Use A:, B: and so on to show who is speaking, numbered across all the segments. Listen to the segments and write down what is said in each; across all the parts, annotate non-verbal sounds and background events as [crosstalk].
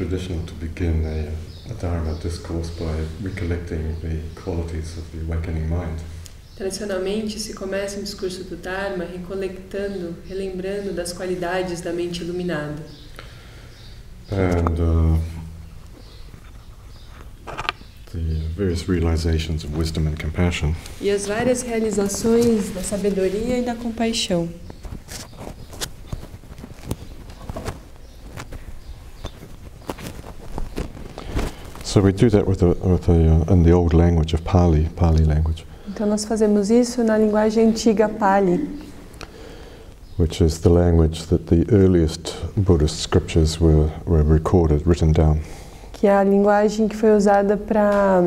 A: traditional to begin a, a Dharma discourse by recollecting the qualities of the awakening mind.
B: Tradicionalmente se começa um discurso do Dharma recollectando, relembrando das qualidades da mente iluminada.
A: And uh, the various realizations of wisdom and compassion.
B: E as várias realizações da sabedoria e da compaixão.
A: So we do that with the, with the uh, in the old language of Pali, Pali language,
B: Então nós fazemos isso na linguagem antiga Pali,
A: which is the language that the earliest Buddhist scriptures were, were recorded, written down.
B: que é a linguagem que foi usada para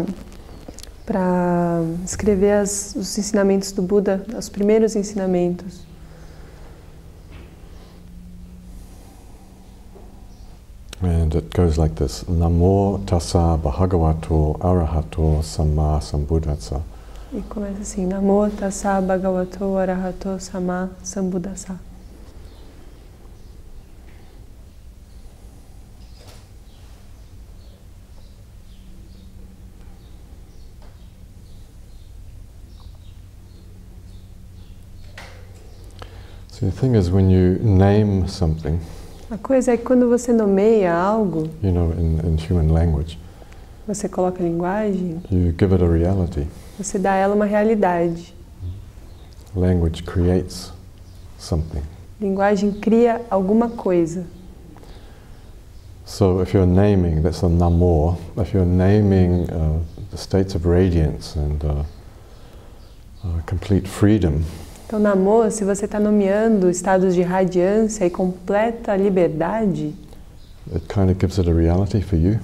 B: para escrever as, os ensinamentos do Buda, os primeiros ensinamentos.
A: And it goes like this Namo tassa bhagavato arahato samma sambuddhassa.
B: E começa assim: Namo tassa bhagavato arahato sama sambuddhassa.
A: So the thing is, when you name something,
B: A coisa é que quando você nomeia algo,
A: you know, in, in human language,
B: você coloca linguagem,
A: you give it a reality.
B: você dá a ela uma realidade.
A: Language creates something.
B: Linguagem cria alguma coisa.
A: So if you're naming, that's a namo, if you're naming uh, the states of radiance and uh, uh, complete freedom,
B: Então, na amor, se você está nomeando estados de radiância e completa liberdade,
A: it kind of gives it a reality for you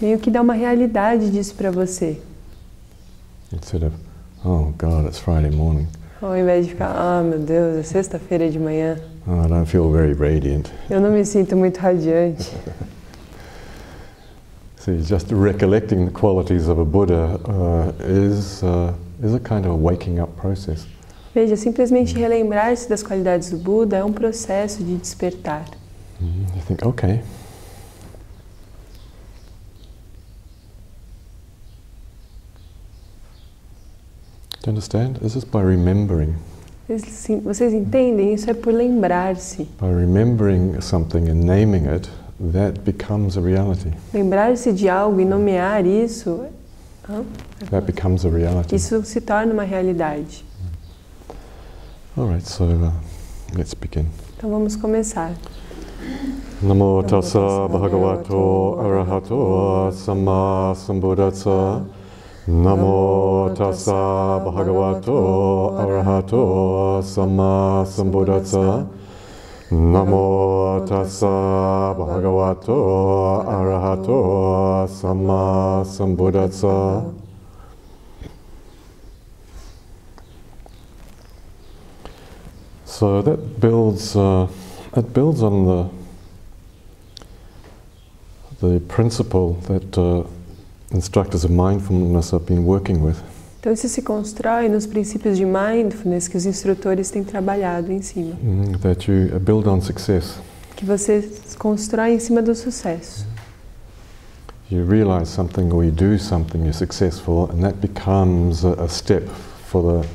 B: meio que dá uma realidade disso para você.
A: instead of, oh God, it's Friday morning.
B: Ao invés de ficar, ah, meu Deus, é sexta-feira de manhã,
A: Oh, I don't feel very radiant.
B: eu não me sinto muito radiante. [laughs]
A: See, just recollecting the qualities of a Buddha uh, is, uh, is a kind of a waking up process.
B: Veja, simplesmente relembrar-se das qualidades do Buda é um processo de despertar.
A: Mhm. You think, okay, do you understand? This is by remembering.
B: Sim, vocês entendem? Isso é por lembrar-se.
A: By remembering something and naming it, that becomes a reality.
B: Lembrar-se de algo e nomear isso, hã?
A: That becomes a reality.
B: isso se torna uma realidade.
A: All right, so uh, let's begin.
B: Então vamos começar.
A: Namo tassa bhagavato arahato samma sambuddhassa. Namo tassa bhagavato arahato samma sambuddhassa. Namo tassa bhagavato arahato samma sambuddhassa. So that builds, uh, that builds on the the principle that uh, instructors of mindfulness have been working with.
B: Então isso se constrói nos princípios de mindfulness que os instrutores têm trabalhado em cima.
A: Mm, that you build on success.
B: Que você constrói em cima do sucesso.
A: You realize something or you do something, you're successful, and that becomes a, a step for the,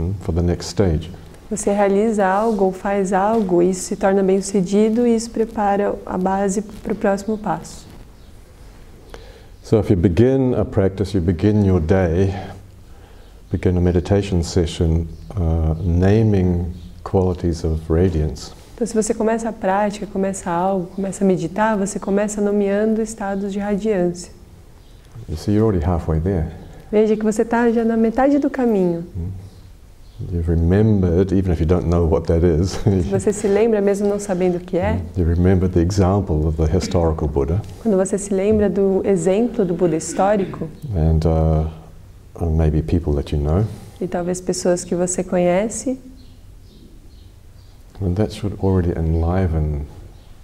A: mm, for the next stage.
B: Você realiza algo ou faz algo, isso se torna bem sucedido e isso prepara a base para o próximo passo.
A: So if you begin a practice, you begin your day, begin a meditation session, uh, naming qualities of radiance.
B: Então, se você começa a prática, começa algo, começa a meditar, você começa nomeando estados de radiância.
A: You see, you're already halfway there.
B: Veja que você está já na metade do caminho.
A: You've remembered, even if you don't know what that is,
B: você se lembra, mesmo não sabendo o que é, [laughs]
A: you remember the example of the historical Buddha,
B: quando você se lembra do exemplo do Buda histórico,
A: and uh, uh, maybe people that you know,
B: e talvez pessoas que você conhece,
A: and that should already enliven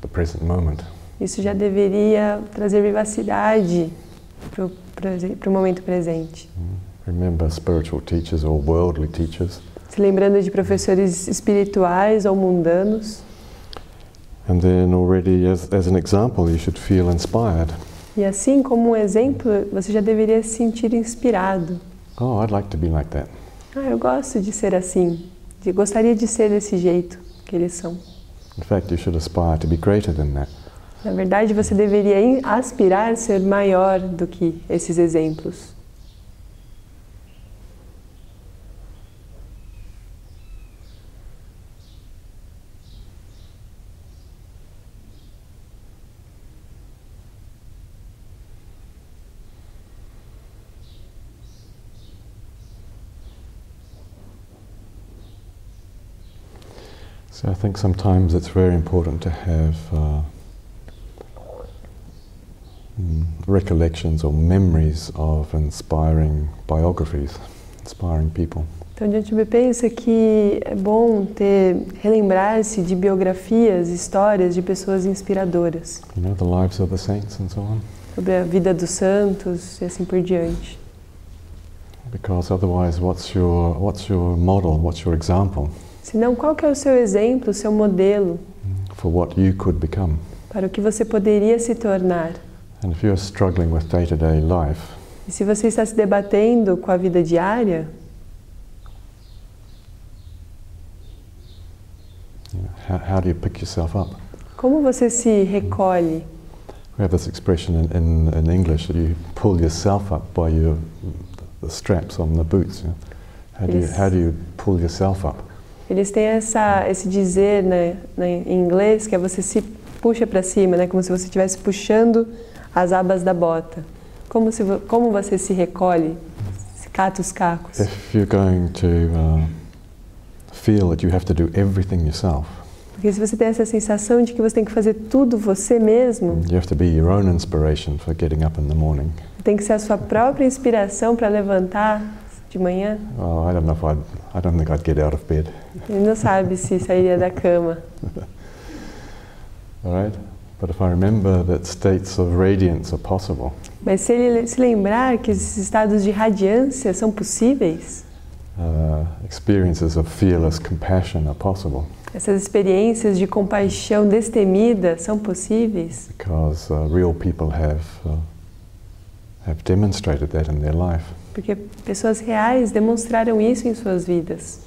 A: the present moment.
B: isso já deveria trazer vivacidade para o momento presente.
A: Remember spiritual teachers or worldly teachers,
B: Se lembrando de professores espirituais ou mundanos,
A: And then already, as, as an example, you should feel inspired.
B: E assim, como um exemplo, você já deveria se sentir inspirado.
A: Oh, I'd like to be like that.
B: Ah, eu gosto de ser assim. De, gostaria de ser desse jeito que eles são.
A: In fact, you should aspire to be greater than that.
B: Na verdade, você deveria aspirar ser maior do que esses exemplos.
A: So I think sometimes it's very important to have uh, mm, recollections or memories of inspiring biographies, inspiring people.
B: Então, a gente pensa que é bom ter, relembrar-se de biografias, histórias de pessoas inspiradoras,
A: You know, the lives of the saints and so on.
B: sobre a vida dos santos e assim por diante.
A: Because otherwise, what's your, what's your model, what's your example
B: Senão, qual que é o seu exemplo, o seu modelo
A: for what you could become?
B: para o que você poderia se tornar?
A: And if you're struggling with day to day life,
B: E se você está se debatendo com a vida diária,
A: how, how do you pick yourself up?
B: como você se recolhe?
A: We have this expression in, in, in English that you pull yourself up by your, the straps on the boots. you know. How, do you, how do you pull yourself up?
B: Eles têm essa, esse dizer né, né, em inglês que é você se puxa para cima, né, como se você estivesse puxando as abas da bota. Como, se, como você se recolhe, se cata os cacos?
A: If you're going to uh, feel that you have to do everything yourself,
B: Porque se você tem essa sensação de que você tem que fazer tudo você mesmo,
A: you have to be your own inspiration for getting up in the morning.
B: tem que ser a sua própria inspiração para levantar de manhã,
A: Oh, I don't know if I'd, I don't think I'd get out of bed.
B: Ele não sabe se sairia da cama. [laughs]
A: All right? But if I remember that states of radiance are possible,
B: Mas se ele se lembrar que esses estados de radiância são possíveis,
A: uh, experiences of fearless compassion are possible,
B: essas experiências de compaixão destemida são possíveis,
A: because uh, real people have, uh, have demonstrated that in their life.
B: porque pessoas reais demonstraram isso em suas vidas.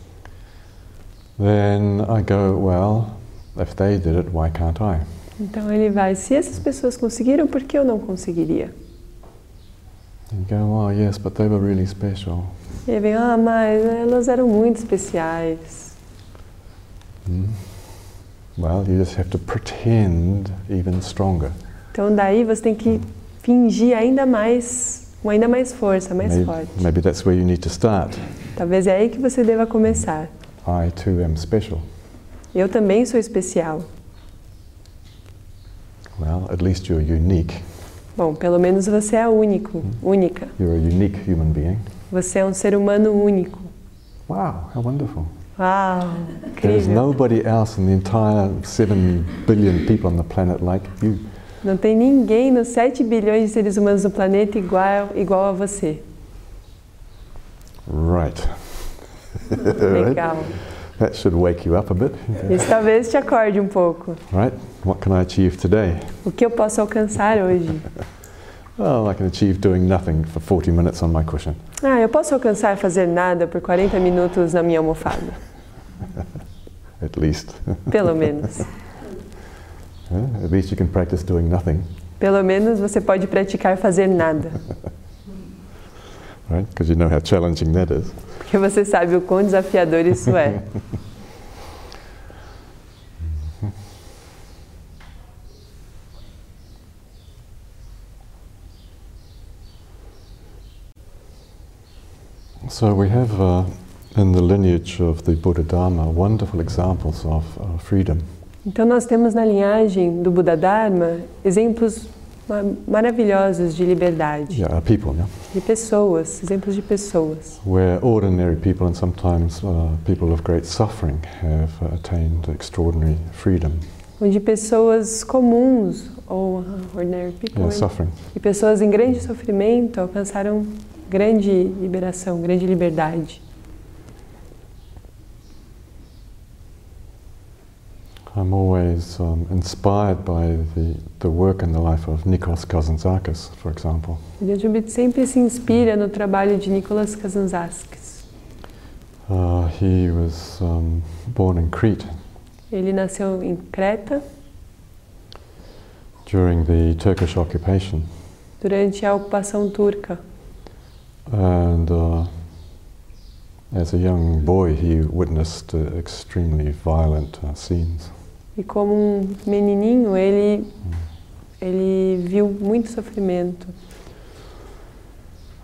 A: Then I go, well, if they did it, why can't I?
B: Então ele vai, se essas pessoas conseguiram, por que eu não conseguiria?
A: And go, oh, yes, but they were really special.
B: E aí vem, ah, mas elas eram muito especiais.
A: Hmm? Well, you just have to pretend even stronger.
B: Então daí você tem que fingir ainda mais, com ainda mais força, mais
A: maybe,
B: forte.
A: maybe that's where you need to start.
B: Talvez é aí que você deva começar.
A: I too am special.
B: Eu também sou especial.
A: Well, at least you're unique.
B: Bom, pelo menos você é único, única.
A: You're a unique human being.
B: Você é um ser humano único.
A: Wow, how wonderful.
B: Uau,
A: There's
B: incrível.
A: nobody else in the entire 7 billion people on the planet like you.
B: Não tem ninguém nos 7 bilhões de seres humanos no planeta igual, igual a você.
A: Right. [laughs]
B: Legal.
A: That should wake you up a bit.
B: Isso talvez te acorde um pouco.
A: Right? What can I achieve today?
B: O que eu posso alcançar hoje?
A: Well, I can achieve doing nothing for 40 minutes on my cushion.
B: Ah, eu posso alcançar fazer nada por 40 minutos na minha almofada. [laughs]
A: At least.
B: Pelo menos. [laughs]
A: Yeah, At least you can practice doing nothing,
B: Pelo menos você pode praticar fazer nada.
A: right? Because you know how challenging that is.
B: Porque você sabe o quão desafiador isso é. [laughs]
A: So we have uh, in the lineage of the Buddha Dharma wonderful examples of uh, freedom.
B: Então nós temos na linhagem do Buda Dharma exemplos maravilhosos de liberdade,
A: Yeah, people, yeah?
B: de pessoas, exemplos de pessoas.
A: Where ordinary people and sometimes uh, people of great suffering have attained extraordinary freedom.
B: Onde pessoas comuns, ou ordinary people,
A: Yeah, suffering.
B: e pessoas em grande sofrimento alcançaram grande liberação, grande liberdade.
A: I'm always um, inspired by the, the work and the life of Nikos Kazantzakis, for example.
B: Jantubit sempre se inspira no trabalho de Nicolas Kazantzakis.
A: Uh, he was um, born in Crete
B: Ele nasceu em Creta
A: during the Turkish occupation,
B: durante a ocupação turca.
A: and uh, as a young boy, he witnessed uh, extremely violent uh, scenes.
B: E como um menininho, ele, ele viu muito sofrimento.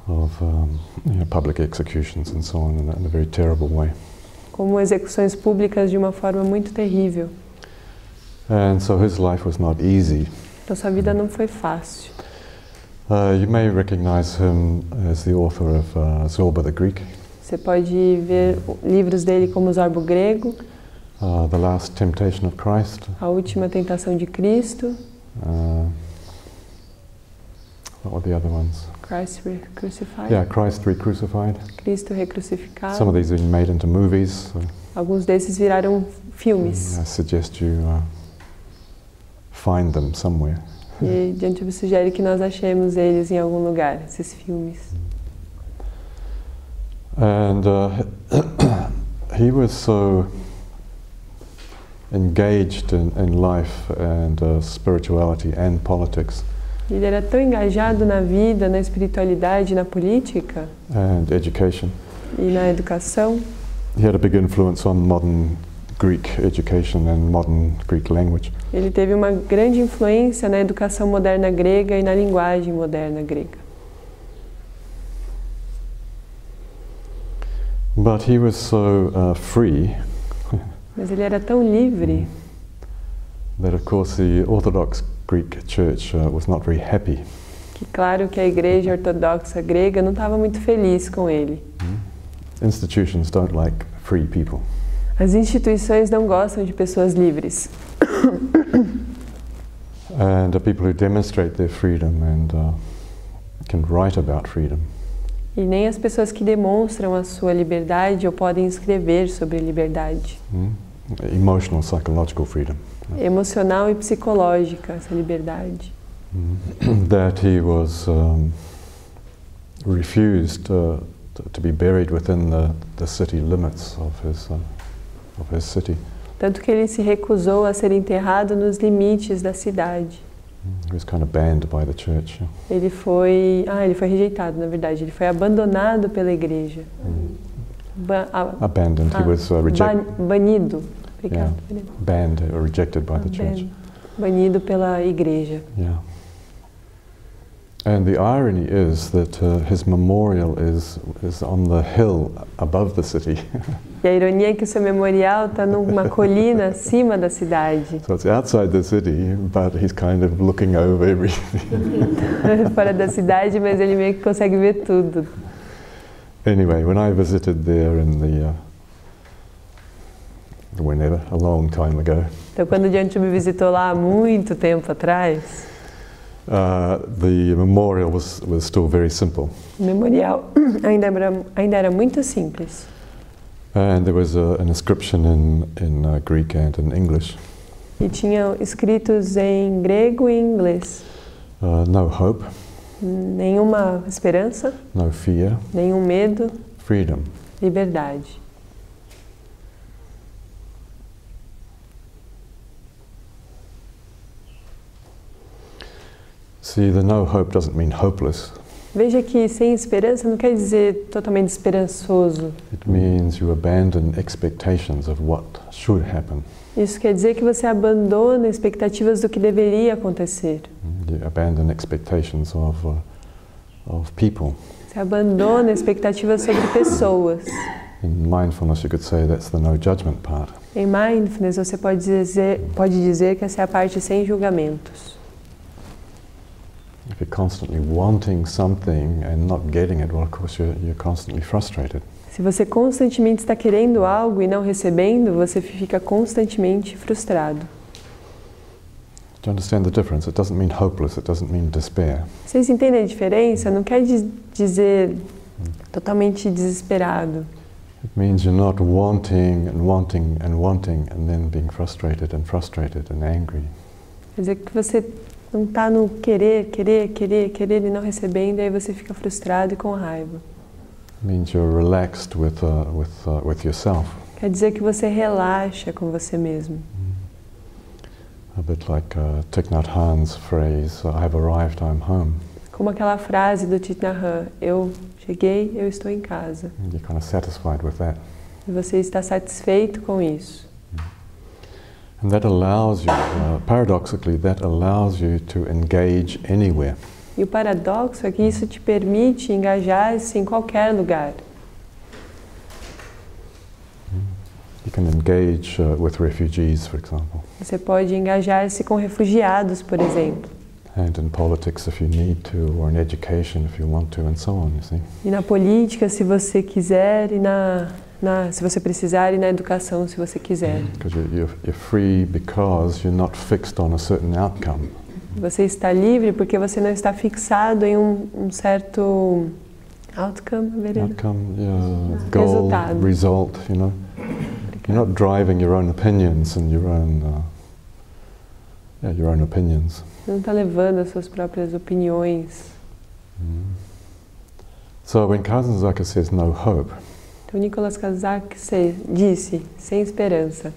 A: of um, you know, public executions and so on in a, in a very terrible way.
B: como execuções públicas de uma forma muito terrível.
A: And so his life was not easy.
B: Então sua vida não foi fácil.
A: Uh, you may recognize him as the author of uh, Zorba the Greek,
B: Você pode ver livros dele como Zorbo Grego,
A: uh, The Last Temptation of Christ,
B: A Última Tentação de Cristo,
A: uh, what were the other ones?
B: Christ Crucified,
A: Yeah, Christ Re-Crucified.
B: Cristo
A: Some of
B: Recrucificado.
A: these have been made into movies. So
B: Alguns desses viraram filmes.
A: I suggest you uh, find them somewhere.
B: E Diante sugere que nós achemos eles em algum lugar, esses filmes.
A: And uh, [coughs] he was so engaged in, in life and uh, spirituality and politics
B: Ele era tão engajado na vida, na espiritualidade, na política
A: and education.
B: e na educação.
A: He had a big influence on modern Greek education and modern Greek language.
B: Ele teve uma grande influência na educação moderna grega e na linguagem moderna grega.
A: But he was so uh, free
B: Mas ele era tão livre
A: that, of course, the Orthodox Greek Church uh, was not very happy.
B: que, claro, que a igreja ortodoxa grega não estava muito feliz com ele.
A: Institutions don't like free people.
B: As instituições não gostam de pessoas livres. [coughs]
A: And the people who demonstrate their freedom and uh, can write about freedom
B: E nem as pessoas que demonstram a sua liberdade ou podem escrever sobre liberdade.
A: mm, emotional, psychological freedom.
B: Emocional e psicológica, essa liberdade.
A: Mm. [clears throat] that he was um, refused uh, to be buried within the, the city limits of his, uh, of his city.
B: Tanto que ele se recusou a ser enterrado nos limites da cidade.
A: Mm, He was kind of banned by the church.
B: Ele foi. Ah, ele foi rejeitado, na verdade. Ele foi abandonado pela igreja. Ba
A: Abandoned.
B: Ah,
A: he was uh, rejected,
B: ban- banido. Obrigado.
A: banned or rejected by the church.
B: Ban- Banido pela igreja.
A: Yeah. And the irony is that uh, his memorial is, is on the hill above the city. [laughs]
B: E a ironia é que o seu memorial está numa colina [laughs] acima da cidade,
A: so it's outside the city, but he's kind of looking over everything. [laughs]
B: fora da cidade, mas ele meio que consegue ver tudo.
A: Anyway, when I visited there in the, uh, whenever, a long time ago,
B: Então, quando Diante me visitou lá há muito tempo atrás,
A: uh, the memorial was, was still very simple.
B: o memorial [clears throat] ainda era, ainda era muito simples.
A: And there was a, an inscription in, in uh, Greek and in English
B: E tinha escritos em grego e inglês.
A: uh, no hope,
B: Nenhuma esperança,
A: no fear,
B: nenhum medo,
A: freedom.
B: liberdade.
A: See, the no hope doesn't mean hopeless.
B: Veja que sem esperança não quer dizer totalmente esperançoso.
A: It means you abandon expectations of what should happen.
B: Isso quer dizer que você abandona expectativas do que deveria acontecer.
A: You abandon expectations of, uh, of people.
B: Você abandona expectativas sobre pessoas.
A: In mindfulness, you could say that's the no judgment part.
B: Em mindfulness, você pode dizer, pode dizer que essa é a parte sem julgamentos.
A: If you're constantly wanting something and not getting it, well, of course, you're, you're constantly frustrated.
B: Se você constantemente está querendo algo e não recebendo, você fica constantemente frustrado.
A: Do you understand the difference? It doesn't mean hopeless, it doesn't mean despair.
B: Vocês entendem a diferença? Não quer diz- dizer totalmente desesperado.
A: It means you're not wanting and wanting and wanting and then being frustrated and frustrated and angry.
B: Quer dizer que você não está no querer, querer, querer, querer e não recebendo, aí você fica frustrado e com raiva.
A: Means you're relaxed with, uh, with, uh, with yourself.
B: Quer dizer que você relaxa com você mesmo.
A: A bit like uh, Thich Nhat Hanh's phrase, I've arrived, I'm home.
B: Como aquela frase do Thich Nhat Hanh, eu cheguei, eu estou em casa.
A: You're kind of satisfied with that.
B: E você está satisfeito com isso.
A: And that allows you, uh, paradoxically, that allows you to engage anywhere.
B: E o paradoxo é que isso te permite engajar-se em qualquer lugar.
A: You can engage uh, with refugees, for example,
B: Você pode engajar-se com refugiados, por exemplo.
A: and in politics if you need to, or in education if you want to, and so on, you see.
B: E na política, se você quiser, e na, na se você precisar, e na educação, se você quiser.
A: Because you're, you're, you're free because you're not fixed on a certain outcome.
B: Você está livre porque você não está fixado em um, um certo outcome, Verena?
A: Outcome, yeah, goal,
B: Resultado.
A: result, you know. You're not driving your own opinions and your own, uh, yeah, your own opinions.
B: Você não está levando as suas próprias opiniões.
A: So when Kazanzaka says no hope,
B: Então, Nicolas Kazak se- disse, sem esperança.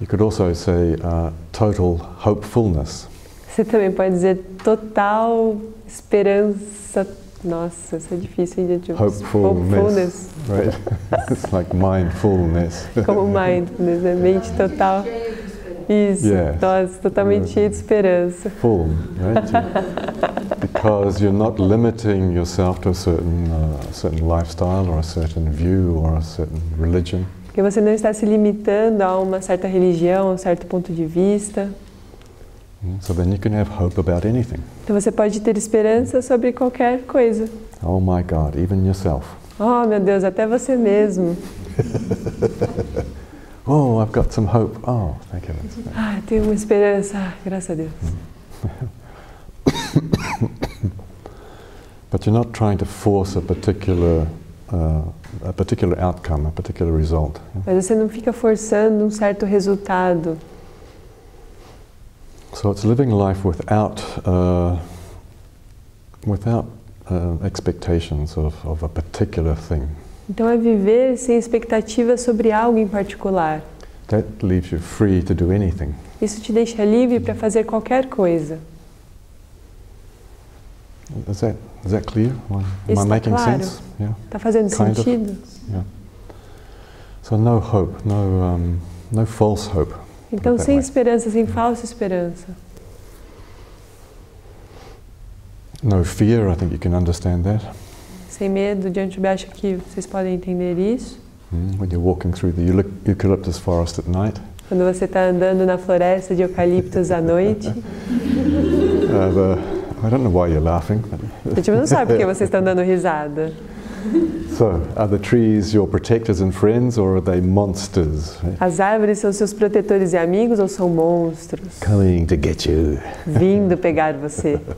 A: you could also say uh, total hopefulness.
B: Você também pode dizer total esperança. Nossa, isso é difícil, hein, gente?
A: Hopefulness. Right? [laughs] it's like mindfulness.
B: Como mindfulness, né? Mente total. Isso,
A: Yes.
B: nossa, totalmente cheio de esperança.
A: Full, right? Because you're not limiting yourself to a certain, uh, certain lifestyle or a certain view or a certain religion.
B: Porque você não está se limitando a uma certa religião, a um certo ponto de vista.
A: Mm, So then you can have hope about anything.
B: Então você pode ter esperança sobre qualquer coisa.
A: Oh my God, even yourself.
B: Oh, meu Deus, até você mesmo. [laughs]
A: Oh, I've got some hope. Oh, thank you.
B: Ah, tenho uma esperança. Ah, graças a Deus. [coughs]
A: But you're not trying to force a particular, uh, a particular outcome, a particular result.
B: Mas você não fica forçando um certo resultado.
A: So it's living life without, uh, without uh, expectations of, of a particular thing.
B: Então é viver sem expectativa sobre algo em particular.
A: That leaves you free to do anything.
B: Isso te deixa livre para fazer qualquer coisa.
A: Is that, is that clear? Am I
B: Está
A: making
B: claro.
A: sense? Yeah.
B: Tá fazendo
A: Kind of.
B: sentido?
A: So no hope, no, um, no false hope.
B: Então, sem esperança, sem falsa esperança.
A: No fear, I think you can understand that.
B: Sem medo, diante de acho que vocês podem entender isso.
A: Mm, When you're walking through the eucalyp- eucalyptus forest at night,
B: Quando você está andando na floresta de eucaliptos à noite.
A: uh, the, I don't know why you're laughing. But
B: A gente não sabe por que vocês estão dando risada. [laughs]
A: so, are the trees your protectors and friends, or are they monsters?
B: As árvores são seus protetores e amigos ou são monstros
A: coming to get you?
B: vindo pegar você? [laughs]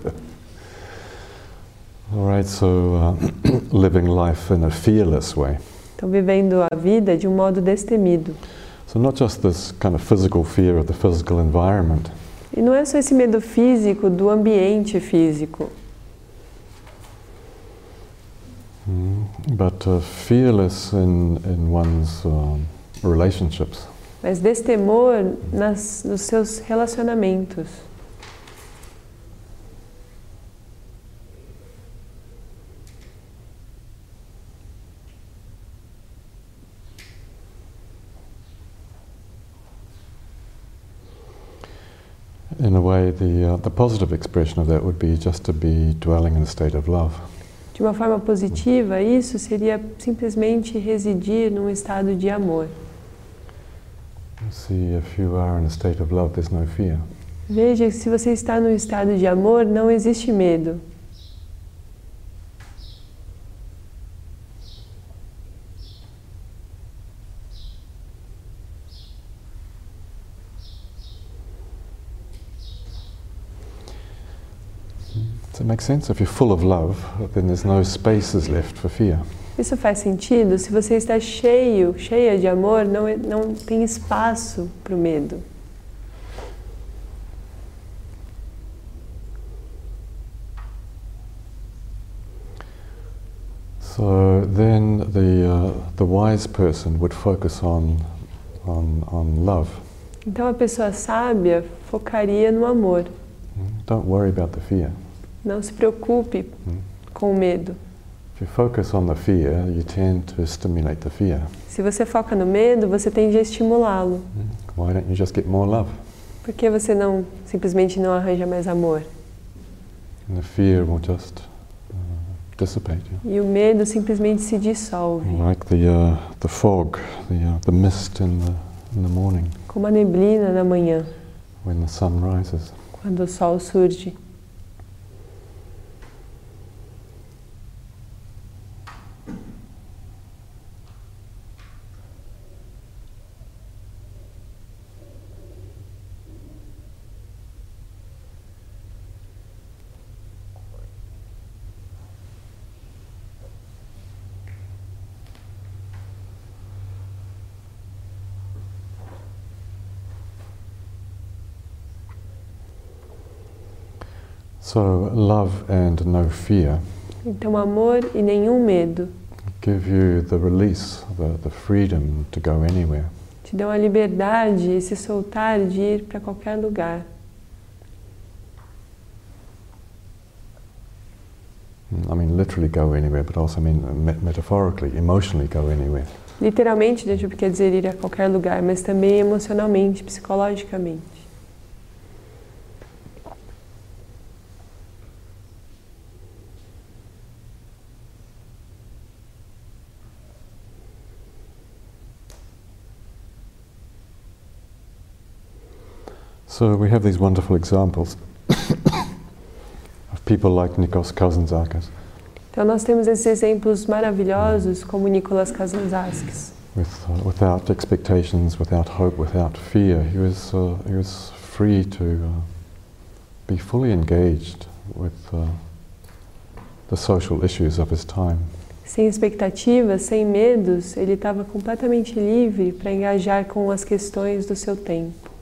A: All right, so uh, [clears throat] living life in a fearless way.
B: Estão vivendo a vida de um modo destemido.
A: So not just this kind of physical fear of the physical environment,
B: E não é só esse medo físico do ambiente físico,
A: mm, but uh, fearless in in one's um, relationships.
B: mas destemor nas, nos seus relacionamentos.
A: In a way, the uh, the positive expression of that would be just to be dwelling in a state of love.
B: De uma forma positiva, isso seria simplesmente residir num estado de amor.
A: See, if you are in a state of love, there's no fear.
B: Veja que se você está num estado de amor, não existe medo.
A: Does that make sense? If you're full of love, then there's no spaces left for fear.
B: Isso faz sentido? Se você está cheio, cheia de amor, não, é- não tem espaço para o medo.
A: So then the, uh, the wise person would focus on, on, on love.
B: Então a pessoa sábia focaria no amor.
A: Don't worry about the fear.
B: Não se preocupe com o medo.
A: Fear.
B: Se você foca no medo, você tende a estimulá-lo.
A: Mm. Why don't you just get more love?
B: Por que você não simplesmente não arranja mais amor?
A: And the fear will just uh, dissipate. yeah.
B: E o medo simplesmente se dissolve,
A: Like the, uh, the fog, the, uh, the mist in the, in the morning
B: como a neblina na manhã,
A: when the sun rises.
B: quando o sol surge.
A: So, love and no fear
B: Então, amor e nenhum medo
A: give you the release, the, the freedom to go anywhere.
B: te dão a liberdade e se soltar de ir para qualquer lugar.
A: I mean, literally go anywhere, but also I mean me- metaphorically, emotionally go anywhere.
B: Literalmente, deixa quer dizer ir a qualquer lugar, mas também emocionalmente, psicologicamente.
A: So we have these wonderful examples of people like Nikos Kazantzakis,
B: Então, nós temos esses exemplos maravilhosos, como Nicolas Kazantzakis.
A: with, uh, without expectations, without hope, without fear. He was, uh, he was free to uh, be fully engaged with uh, the social issues of his time.
B: Sem expectativas, sem medos, ele estava completamente livre para engajar com as questões do seu tempo.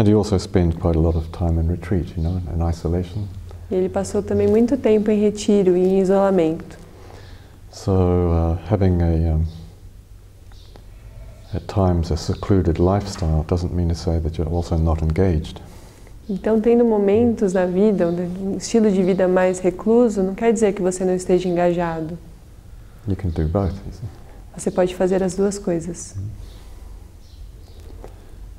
A: And he also spent quite a lot of time in retreat, you know, in isolation.
B: E ele passou também muito tempo em retiro e em isolamento.
A: So uh, having a, um, at times, a secluded lifestyle doesn't mean to say that you're also not engaged.
B: Então, tendo momentos na vida, um estilo de vida mais recluso, não quer dizer que você não esteja engajado.
A: You can do both.
B: Você pode fazer as duas coisas.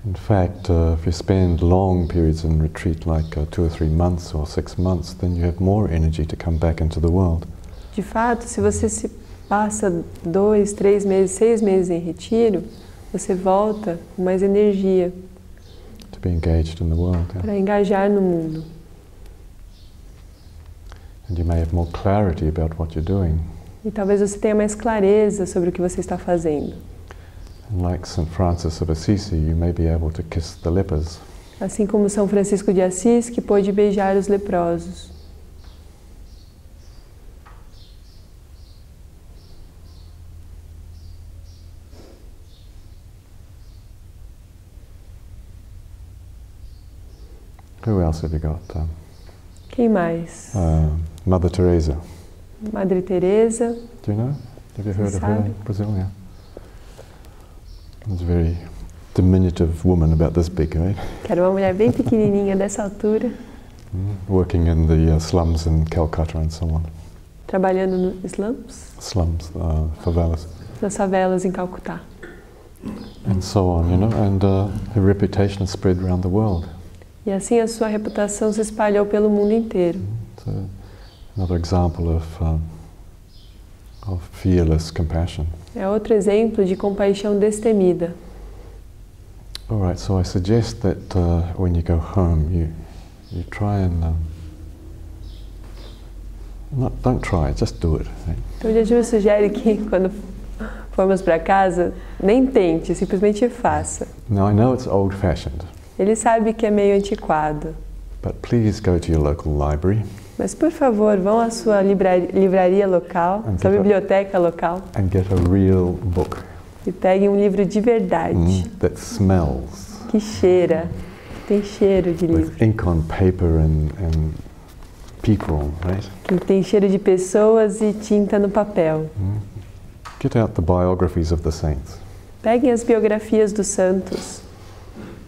A: In fact, uh, if you spend long periods in retreat, like uh, two or three months or six months, then you have more energy to come back into the world.
B: De fato, se você se passa dois, três meses, seis meses em retiro, você volta com mais energia
A: to be engaged in the world. yeah.
B: para engajar no mundo.
A: And you may have more clarity about what you're doing.
B: E talvez você tenha mais clareza sobre o que você está fazendo.
A: Like St. Francis of Assisi, you may be able to kiss the lepers.
B: Assim como São Francisco de Assis, que pôde beijar os leprosos.
A: Who else have you got? Um,
B: Quem mais?
A: uh, Mother Teresa.
B: Madre Teresa.
A: Do you know? Have you heard of her
B: Sabe.
A: in Brazil? Yeah. A very diminutive woman, about this big, right?
B: que era uma mulher bem pequenininha dessa altura,
A: Mm, Working in the uh, slums in Calcutta and so on.
B: trabalhando nos slums,
A: Slums, uh, favelas,
B: nas favelas em Calcutá.
A: and so on, you know. And uh, her reputation spread around the world.
B: E assim a sua reputação se espalhou pelo mundo inteiro.
A: So another example of, um, of fearless compassion.
B: É outro exemplo de compaixão destemida.
A: All right, so I suggest that uh, when you go home, you you try and um, not don't try, just do it. Right?
B: Então, Jadil sugere que [laughs] quando formos para casa, nem tente, simplesmente faça.
A: Now I know it's old-fashioned,
B: Ele sabe que é meio antiquado,
A: but please go to your local library,
B: Mas por favor, vão à sua livraria, livraria local,
A: And
B: sua biblioteca local
A: and get a real book.
B: e peguem um livro de verdade,
A: mm, that smells.
B: Que cheira, que tem cheiro de livro,
A: with ink on paper and, and people, right?
B: que tem cheiro de pessoas e tinta no papel.
A: Mm. Get out the biographies of the saints,
B: Peguem as biografias dos santos,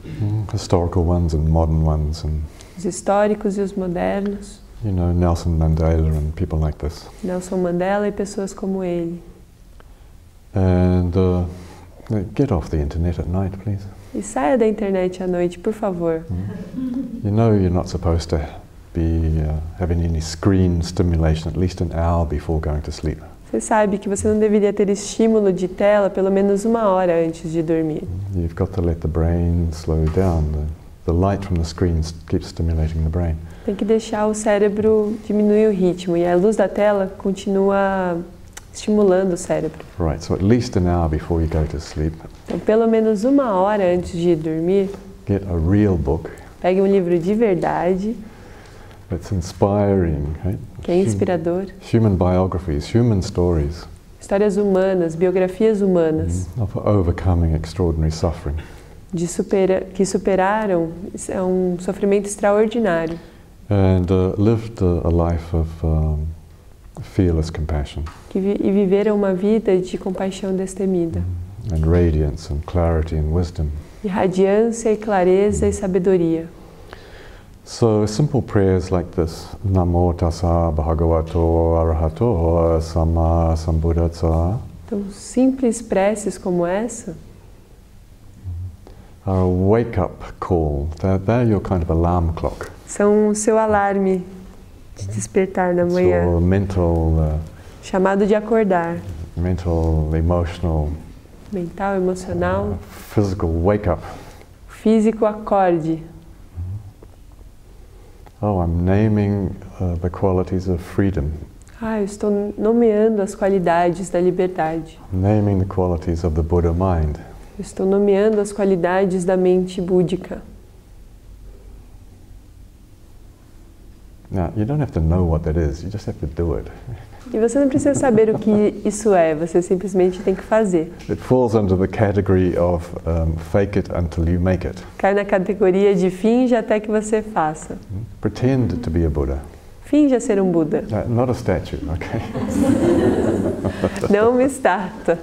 A: mm, historical ones and modern ones, and
B: os históricos e os modernos,
A: you know Nelson Mandela and people like this.
B: Nelson Mandela e pessoas como ele.
A: And uh, get off the internet at night, please.
B: E saia da internet à noite, por favor.
A: You know you're not supposed to be uh, having any screen stimulation at least an hour before going to sleep.
B: Você sabe que você não deveria ter estímulo de tela pelo menos uma hora antes de dormir.
A: You've got to let the brain slow down. The, light from the screens keeps stimulating the brain.
B: Tem que deixar o cérebro diminuir o ritmo e a luz da tela continua estimulando o cérebro.
A: Right, so at least an hour before you go to sleep,
B: Então, pelo menos uma hora antes de dormir,
A: get a real book
B: pegue um livro de verdade,
A: that's inspiring, right?
B: que é inspirador.
A: Human biographies, human stories
B: Histórias humanas, biografias humanas,
A: mm, of overcoming extraordinary suffering.
B: De supera que superaram é um sofrimento extraordinário.
A: And uh, lived a, life of um, fearless compassion
B: Que vi e viveram uma vida de compaixão destemida,
A: and radiance and clarity and wisdom.
B: de radiância e clareza e sabedoria.
A: So simple prayers like this Namo tassa bhagavato arahato sama sambuddhassa
B: Então, simples preces como essa
A: are a wake up call. They're, they're your kind of alarm clock.
B: são o seu alarme de despertar
A: It's
B: manhã,
A: your mental, uh,
B: chamado de acordar,
A: mental, emotional,
B: mental, emocional,
A: uh, physical wake up.
B: físico, acorde.
A: Oh, I'm naming uh, the qualities of freedom,
B: Ah, eu estou nomeando as qualidades da liberdade.
A: naming the qualities of the Buddha mind.
B: Estou nomeando as qualidades da mente búdica.
A: Now, you don't have to know what that is, you just have to do it.
B: E você não precisa saber o que isso é, você simplesmente tem que fazer.
A: It falls under the category of um, fake it until you make it.
B: Cai na categoria de finge até que você faça.
A: Pretend to be a Buddha.
B: Finja ser um Buda,
A: Uh, not a statue, okay?
B: não uma estátua.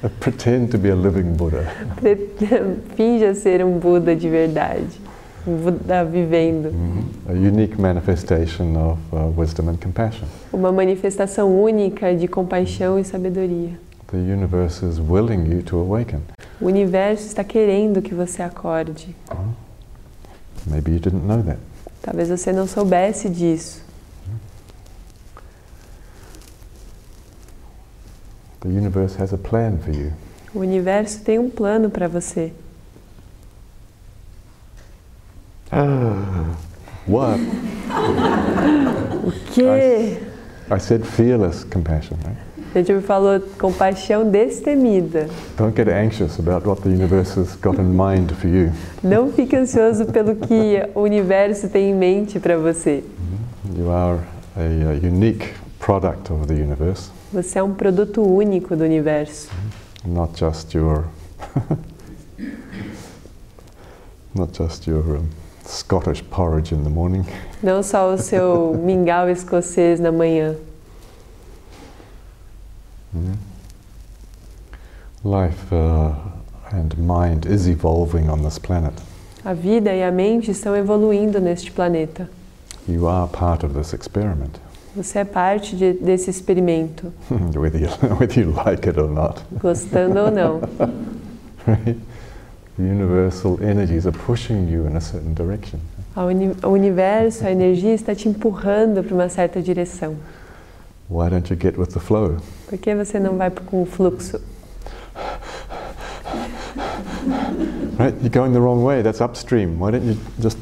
A: Uh, Pretend to be a living Buddha. [laughs]
B: Finja ser um Buda de verdade. Um Buda vivendo.
A: A unique manifestation of uh, wisdom and compassion.
B: Uma manifestação única de compaixão e sabedoria.
A: The universe is willing you to awaken.
B: O universo está querendo que você acorde.
A: Maybe you didn't know that.
B: Talvez você não soubesse disso.
A: The universe has a plan for you.
B: O universo tem um plano para você.
A: What?
B: O quê?
A: I said fearless compassion, right?
B: A gente me falou compaixão destemida.
A: Don't get anxious about what the universe has got in mind for you.
B: Não fique ansioso pelo que o universo tem em mente para você.
A: You are a, uh unique product of the universe,
B: Você é um produto único do universo.
A: not just your [laughs] not just your Scottish porridge in the morning. [laughs]
B: Não só o seu mingau escocês na manhã.
A: Mhm. Life uh, and mind is evolving on this planet.
B: A vida e a mente estão evoluindo neste planeta.
A: You are part of this experiment,
B: Você é parte de, desse experimento, [laughs]
A: whether you, whether you like it or not.
B: gostando ou não. [laughs]
A: Right? The universal energies are pushing you in a certain direction.
B: Uni- o universo, a energia está te empurrando para uma certa direção.
A: Why don't you get with the flow?
B: Por que você não vai com o fluxo?
A: Right? You're going the wrong way. That's upstream. Why don't you just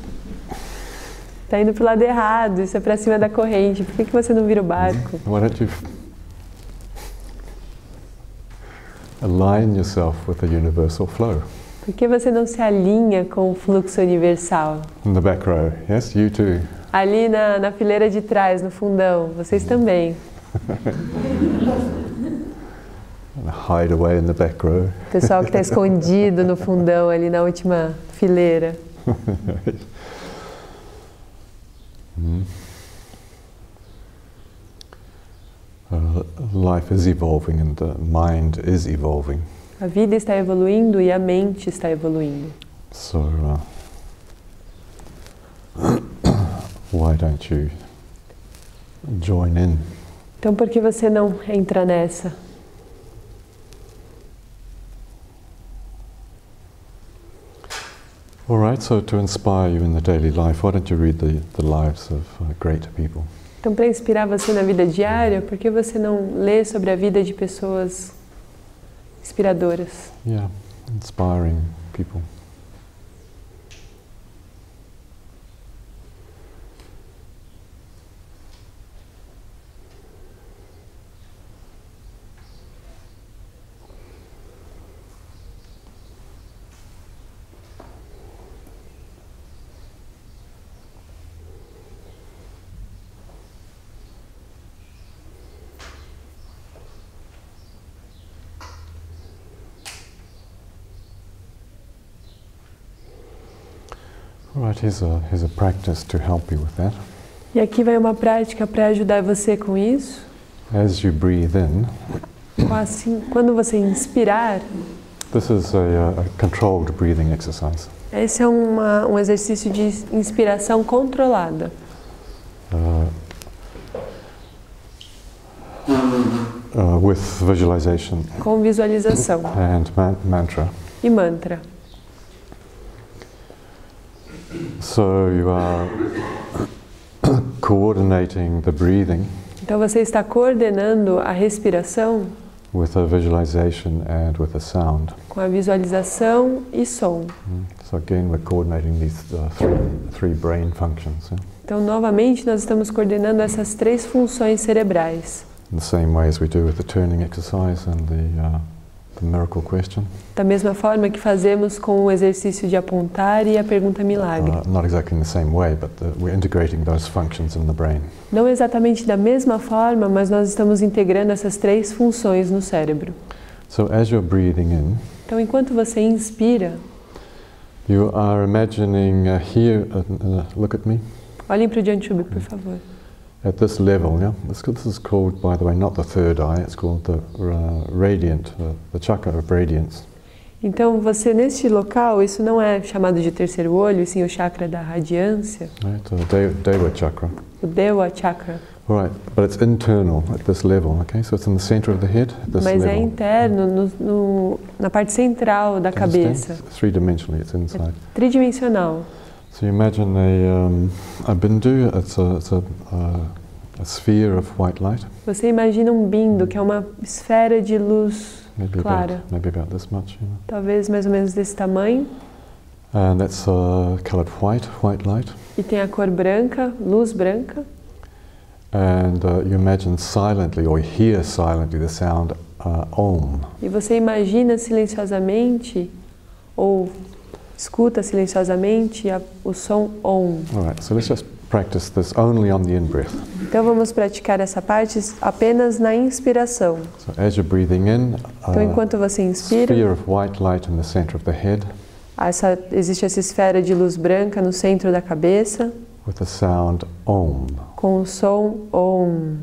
B: Está indo para o lado errado, isso é para cima da corrente. Por que, que você não vira o barco?
A: why don't you align yourself with the universal flow?
B: Por que você não se alinha com o fluxo universal?
A: In the back row, yes, you too.
B: Ali na, na fileira de trás, no fundão, vocês também. [laughs]
A: hide away in the back row.
B: Pessoal que está [laughs] escondido no fundão ali na última fileira. [laughs]
A: mm. uh, life is evolving and the mind is evolving.
B: A vida está evoluindo e a mente está evoluindo.
A: So, uh, [coughs] why don't you join in?
B: Então, por que você não entra nessa?
A: All right, so to inspire you in the daily life, why don't you read the, the lives of uh, great people?
B: Então, para inspirar você na vida diária, por que você não lê sobre a vida de pessoas inspiradoras?
A: Yeah, inspiring people. Right, here's a, here's a practice to help you with that.
B: E aqui vai uma prática para ajudar você com isso.
A: As you breathe in,
B: assim, quando você inspirar,
A: this is a, a controlled breathing exercise.
B: Esse é uma, um exercício de inspiração controlada. Uh,
A: uh, with visualization.
B: Com visualização.
A: And man mantra.
B: E mantra.
A: So you are coordinating the breathing.
B: Então você está coordenando a respiração
A: with a visualization and with a sound.
B: Com a visualização e som.
A: Mm. So again we're coordinating these uh, three, three brain functions. Yeah?
B: Então novamente nós estamos coordenando essas três funções cerebrais.
A: In the same way as we do with the turning exercise and the uh.
B: Da mesma forma que fazemos com o exercício de apontar e a pergunta milagre. Uh,
A: not exactly in the same way, but the, we're integrating those functions in the brain.
B: Não exatamente da mesma forma, mas nós estamos integrando essas três funções no cérebro.
A: So as you're breathing in,
B: então enquanto você inspira,
A: you are imagining uh, here. Uh, uh look at me.
B: Olhem para o Jantube, por favor
A: at this level, yeah, this, this, is called, by the way, not the third eye, it's called the uh, radiant, uh, the chakra of radiance.
B: Então, você neste local, isso não é chamado de terceiro olho, sim o chakra da radiância.
A: Right, the Deva, Deva chakra.
B: O Deva chakra.
A: All right, but it's internal at this level, okay? So it's in the center of the head, at this
B: Mas
A: é
B: level. é interno, no, no, na parte central da cabeça.
A: Three-dimensionally, it's inside.
B: É tridimensional.
A: So you imagine a, um, a bindu, it's a, it's a, a sphere of white light.
B: Você imagina um bindu, que é uma esfera de luz
A: maybe
B: clara.
A: About, maybe about this much, you know.
B: Talvez mais ou menos desse tamanho.
A: And that's uh, colored white, white light.
B: E tem a cor branca, luz branca.
A: And uh, you imagine silently or hear silently the sound uh, Om.
B: E você imagina silenciosamente ou Escuta silenciosamente a, o som Om.
A: Alright, so let's just practice this only on the in-breath.
B: Então vamos praticar essa parte apenas na inspiração.
A: So as you're breathing in,
B: uh, então enquanto você inspira,
A: sphere of white light in the center of the head.
B: Essa, existe essa esfera de luz branca no centro da cabeça.
A: With the sound Om.
B: Com o som Om.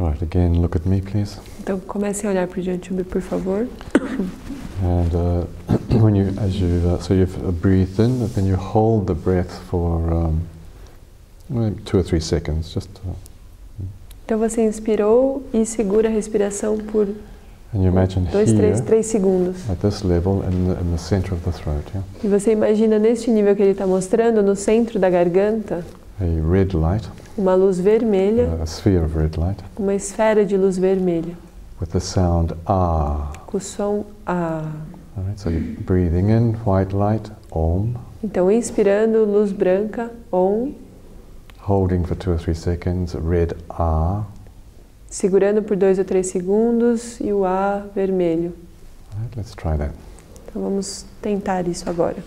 A: Right, again, look at me, please.
B: Então comece a olhar para o Jantubi, por favor. [coughs]
A: And uh, [coughs] when you, as you, uh, so you've uh, breathed in, then you hold the breath for um, two or three seconds, just. Uh,
B: Então você inspirou e segura a respiração por
A: and you imagine
B: dois,
A: here,
B: três, três segundos.
A: at this level, in the, in the center of the throat, yeah,
B: E você imagina neste nível que ele está mostrando, no centro da garganta,
A: a red light,
B: uma luz vermelha,
A: a sphere of red light,
B: uma esfera de luz vermelha,
A: with the sound ah.
B: com o som A.
A: All right, so breathing in white light, Om,
B: Então, inspirando, luz branca, Om,
A: holding for two or three seconds, red ah.
B: segurando por dois ou três segundos e o A vermelho.
A: Right, let's try that.
B: Então, vamos tentar isso agora.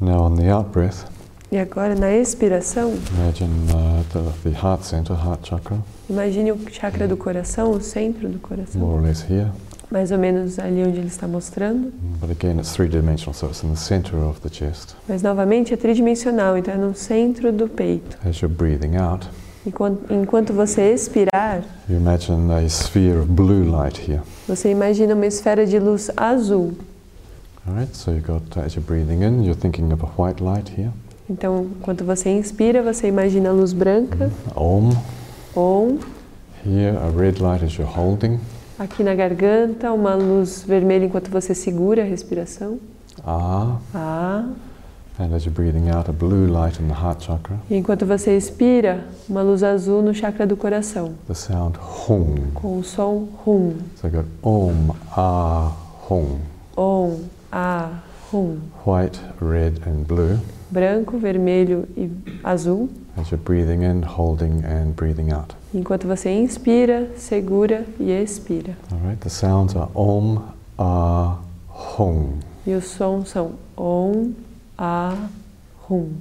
A: Now on the out breath,
B: E agora, na expiração,
A: imagine uh, the, the heart center, heart chakra,
B: imagine o chakra do coração, o centro do coração,
A: more or less here.
B: mais ou menos ali onde ele está mostrando.
A: But again, it's three dimensional, so it's in the center of the chest.
B: Mas novamente é tridimensional, então é no centro do peito.
A: As you're breathing out,
B: Enquanto, enquanto você expirar,
A: you imagine a sphere of blue light here.
B: você imagina uma esfera de luz azul.
A: Right, so you got, uh, as you're breathing in, you're thinking of a white light here.
B: Então, enquanto você inspira, você imagina a luz branca,
A: Om.
B: Om.
A: Here, a red light as you're holding.
B: Aqui na garganta, uma luz vermelha enquanto você segura a respiração.
A: Ah.
B: Ah.
A: And as you're breathing out, a blue light in the heart chakra.
B: E enquanto você expira, uma luz azul no chakra do coração,
A: The sound Hum.
B: com o som Hum.
A: So you got Om, Ah, Hum.
B: Om, A, Hum.
A: White, red, and blue.
B: Branco, vermelho e azul.
A: As you're breathing in, holding, and breathing out.
B: Enquanto você inspira, segura e expira.
A: All right, the sounds are Om, Ah, Hum.
B: E os sons são Om, A, Hum.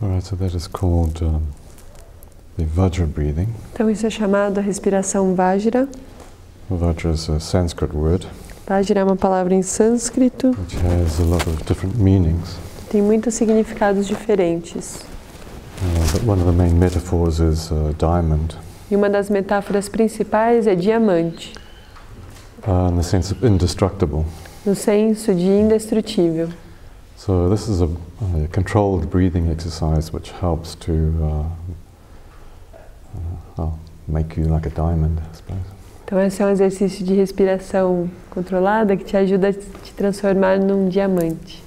A: Alright, so that is called um, the Vajra breathing.
B: Então isso é chamado a respiração Vajra.
A: Vajra is a Sanskrit word
B: Vajra é uma palavra em sânscrito,
A: which has a lot of different meanings.
B: tem muitos significados diferentes.
A: Uh, but one of the main metaphors is uh, diamond,
B: E uma das metáforas principais é diamante,
A: uh, in the sense of indestructible.
B: no senso de indestrutível.
A: So this is a, a controlled breathing exercise which helps to uh, uh, make you like a diamond, I suppose.
B: Então esse é um exercício de respiração controlada que te ajuda a te transformar num diamante.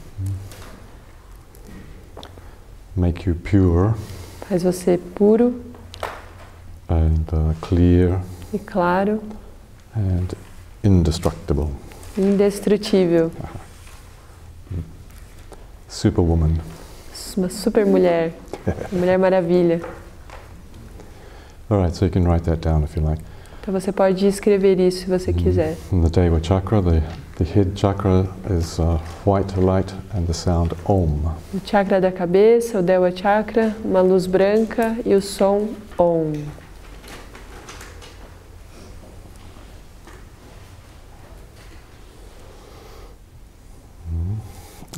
A: Make you pure
B: Faz você puro
A: and uh, clear
B: e claro,
A: and indestructible.
B: indestrutível.
A: Superwoman.
B: Uma super mulher, mulher maravilha.
A: All right, so you can write that down if you like.
B: Então você pode escrever isso se você
A: Mhm.
B: quiser.
A: In the Deva chakra, the, the head chakra is uh, white light and the sound Om.
B: O chakra da cabeça, o Dewa Chakra, uma luz branca e o som Om.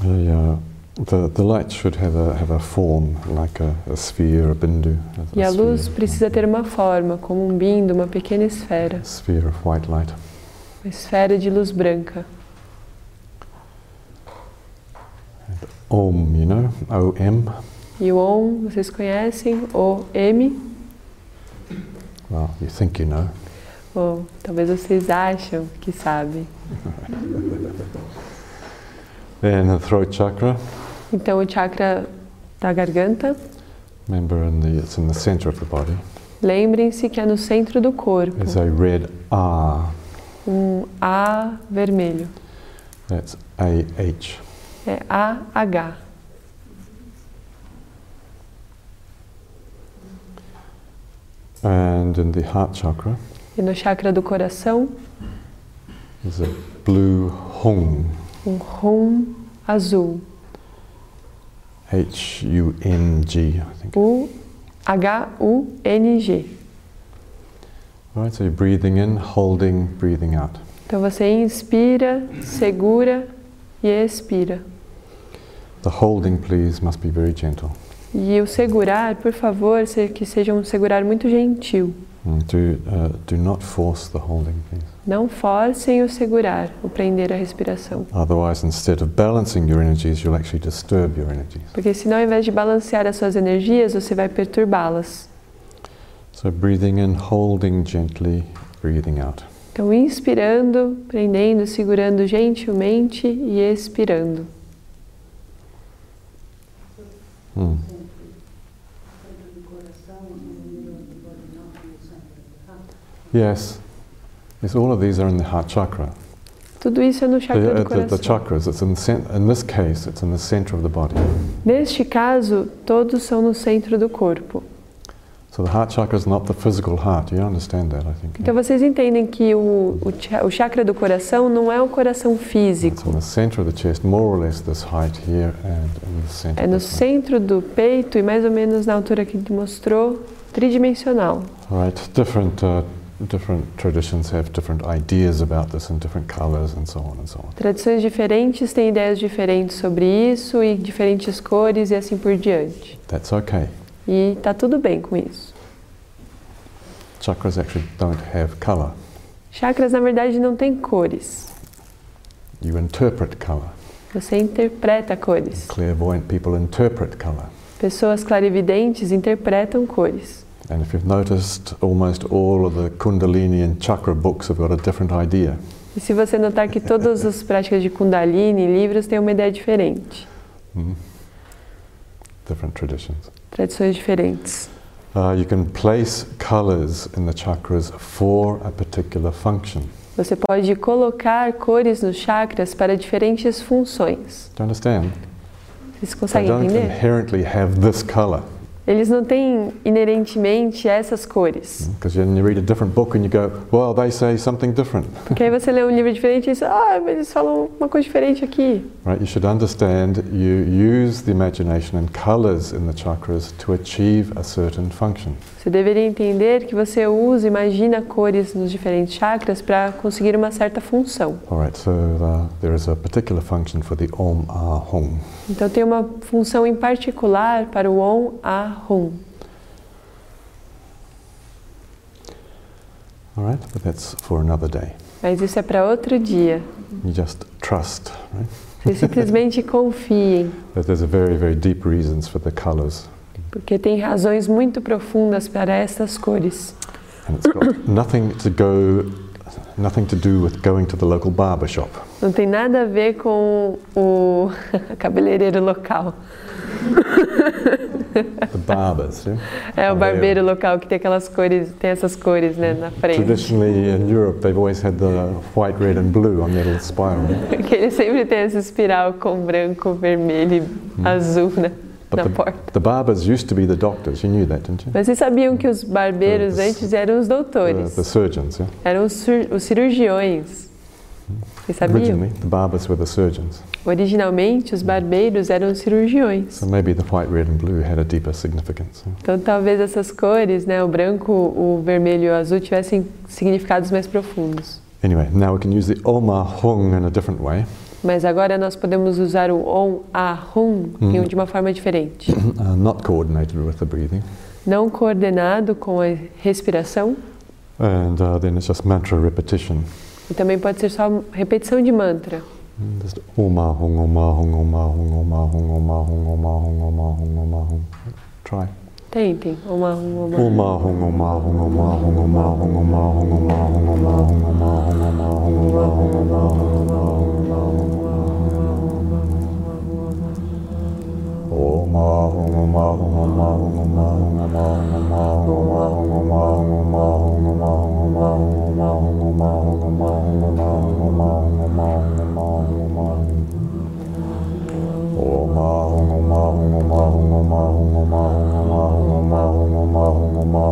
A: The, uh, the, the light should have a, have a form like a, a sphere, a bindu. a-
B: E a
A: sphere,
B: luz precisa ter uma forma, como um bindo, uma pequena esfera.
A: a sphere of white light.
B: Uma esfera de luz branca.
A: Om, you know, O-M.
B: E o Om, vocês conhecem? O M,
A: Well, you think you know.
B: ou talvez vocês acham que sabem. [laughs]
A: Then the throat chakra,
B: Então o chakra da garganta,
A: remember in the, it's in the center of the body,
B: lembrem-se que é no centro do corpo.
A: is a red R.
B: Um A vermelho.
A: That's A-H.
B: É AH.
A: And in the heart chakra
B: E no chakra do coração,
A: is a blue
B: um Hum azul.
A: H-U-N-G, I think.
B: U H-U-N-G.
A: All right, so you're breathing in, holding, breathing out.
B: Então você inspira, segura e expira.
A: The holding, please, must be very gentle.
B: E o segurar, por favor, que seja um segurar muito gentil.
A: Mm, Do, uh, do not force the holding, please.
B: Não forcem o segurar, o prender a respiração.
A: Otherwise, instead of balancing your energies, you'll actually disturb your energies.
B: Porque senão, ao invés de balancear as suas energias, você vai perturbá-las.
A: So, breathing in, holding gently, breathing out.
B: Então, inspirando, prendendo, segurando gentilmente e expirando.
A: Mm. Yes. Yes, all of these are in the heart chakra.
B: Tudo isso é no
A: The,
B: chakra
A: uh,
B: do
A: the, the
B: coração.
A: chakras, it's in, the in this case, it's in the center of the body.
B: Neste caso, todos são no centro do corpo.
A: So the heart chakra is not the physical heart. You understand that, I think.
B: Então vocês entendem que o, o, o chakra do coração não é o coração
A: It's
B: físico.
A: in the center of the chest, more or less this height here and in the center.
B: É no centro do peito e mais ou menos na altura que ele mostrou, tridimensional.
A: Right, different, uh, different traditions have different ideas about this and different colors and so on and so on.
B: Tradições diferentes têm ideias diferentes sobre isso e diferentes cores e assim por diante.
A: That's okay.
B: E tá tudo bem com isso.
A: Chakras actually don't have color.
B: Chakras, na verdade, não têm cores.
A: You interpret color.
B: Você interpreta cores.
A: Clairvoyant people interpret color.
B: Pessoas clarividentes interpretam cores.
A: And if you've noticed, almost all of the Kundalini and Chakra books have got a different idea.
B: E se você notar que todas as práticas de Kundalini, livros, têm uma ideia diferente.
A: Mm. Different traditions.
B: Tradições diferentes.
A: Uh, you can place colors in the chakras for a particular function.
B: Você pode colocar cores nos chakras para diferentes funções.
A: Do you understand?
B: Vocês conseguem
A: don't
B: entender?
A: inherently have this color.
B: Eles não têm inerentemente essas cores. Porque aí você lê um livro diferente e diz, ah, mas eles falam uma coisa diferente aqui.
A: Right, you should understand you use the imagination and colors in the chakras to achieve a certain function.
B: Você deveria entender que você usa, imagina cores nos diferentes chakras para conseguir uma certa função.
A: All right, so uh, there is a particular function for the Om Ah Hum.
B: Então tem uma função em particular para o Om Ah marrom.
A: All right, but that's for another day.
B: Mas isso é para outro dia.
A: You just trust, right?
B: Vocês simplesmente [laughs] confiem.
A: But there's a very, very deep reasons for the colors.
B: Porque tem razões muito profundas para essas cores.
A: And it's got [coughs] nothing to go nothing to do with going to the local barber shop.
B: Não tem nada a ver com o [laughs] cabeleireiro local.
A: Barbers. Né?
B: É o barbeiro they, local que tem aquelas cores, tem essas cores, né, na frente.
A: Traditionally in Europe they've always had the white, red and blue on their little spiral. Né? [laughs]
B: que ele sempre tem essa espiral com branco, vermelho, mm. azul, né? Na
A: the,
B: porta.
A: The barbers used to be the doctors. You knew that, didn't you?
B: Mas vocês sabiam que os barbeiros
A: the,
B: antes eram os doutores.
A: The, the surgeons, yeah?
B: Eram os, os cirurgiões. Vocês sabiam?
A: Originally, the barbers were the surgeons.
B: Originalmente, os barbeiros eram cirurgiões. Então, talvez essas cores, né, o branco, o vermelho e o azul tivessem significados mais profundos.
A: Anyway, now we can use the oma ah hung in a different way.
B: Mas agora nós podemos usar o Om ah a, Hum de uma forma diferente. [clears throat]
A: Uh, not coordinated with the breathing.
B: Não coordenado com a respiração.
A: And uh, then it's just mantra repetition.
B: E também pode ser só repetição de mantra.
A: Just oma hong oma hong oma hong oma hong oma hong oma hong oma hong oma hong. Try. Painting. Oma hong oma. Oma hong oma hong oma hong oma hong oma hong oma hong oma hong oma hong oma hong oma hong oma hong oma hong oma hong oma. Oma hong oma hong oma hong oma hong oma hong oma hong oma.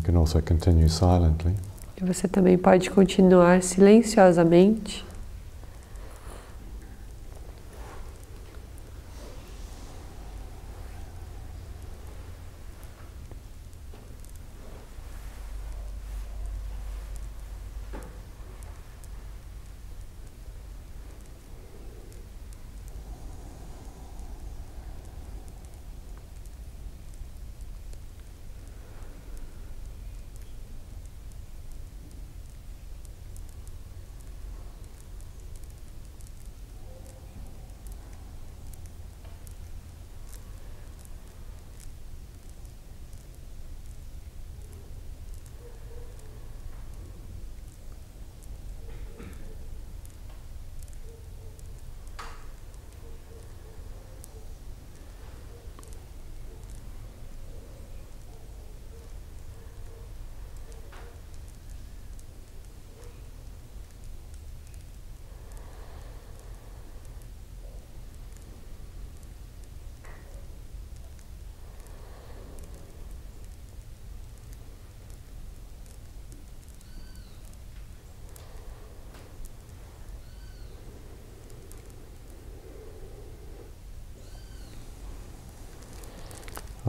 A: can also continue silently.
B: Você também pode continuar silenciosamente.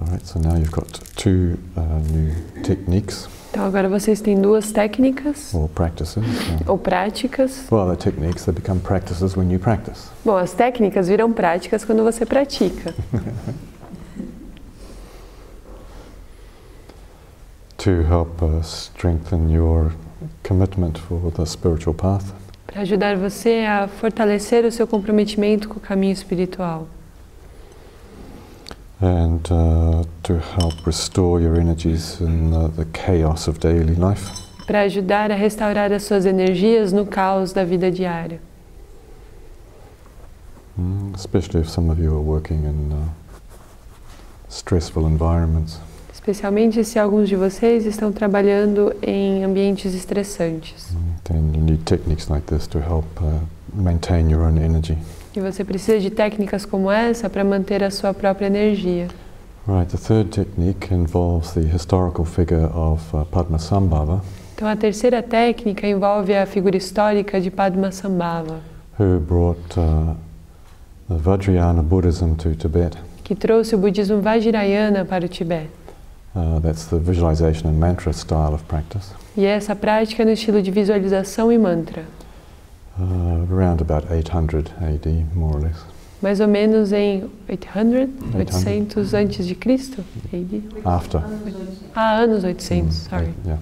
A: All right, so now you've got two uh, new techniques
B: Então agora vocês têm duas técnicas
A: or practices. Uh,
B: ou práticas.
A: well, the techniques they become practices when you practice.
B: Bom, as técnicas viram práticas quando você pratica. [laughs]
A: to help uh, strengthen your commitment for the spiritual path.
B: Para ajudar você a fortalecer o seu comprometimento com o caminho espiritual.
A: And uh, to help restore your energies in uh, the chaos of daily life.
B: para ajudar a restaurar as suas energias no caos da vida diária.
A: Mm, especially if some of you are working in uh, stressful environments.
B: Especialmente se alguns de vocês estão trabalhando em ambientes estressantes.
A: Mm, Then you need techniques like this to help uh, maintain your own energy.
B: E você precisa de técnicas como essa para manter a sua própria energia.
A: Right, the third technique involves the historical figure of uh, Padmasambhava,
B: Então a terceira técnica envolve a figura histórica de Padmasambhava,
A: who brought uh, the Vajrayana Buddhism to Tibet.
B: que trouxe o budismo Vajrayana para o Tibete.
A: Uh, that's the visualization and mantra style of practice.
B: E essa prática é no estilo de visualização e mantra,
A: Uh, around about 800 AD, more or less.
B: mais ou menos em 800,
A: 800.
B: 800 antes de Cristo, AD.
A: After.
B: Ah, anos 800,
A: Mm,
B: sorry.
A: eight- yeah.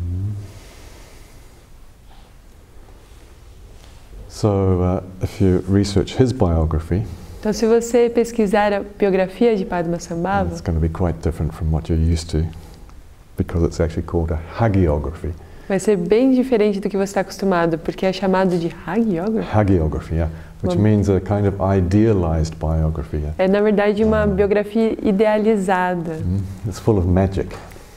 A: Mm. So, uh, if you research his biography,
B: Então, se você pesquisar a biografia de Padmasambhava,
A: it's going to be quite different from what you're used to, because it's actually called a hagiography.
B: Vai ser bem diferente do que você está acostumado, porque é chamado de Hagiography.
A: Hagiography, yeah, which
B: Well-
A: means a kind of idealized biography. Yeah.
B: É, na verdade, uma biografia idealizada.
A: Mm. It's full of magic.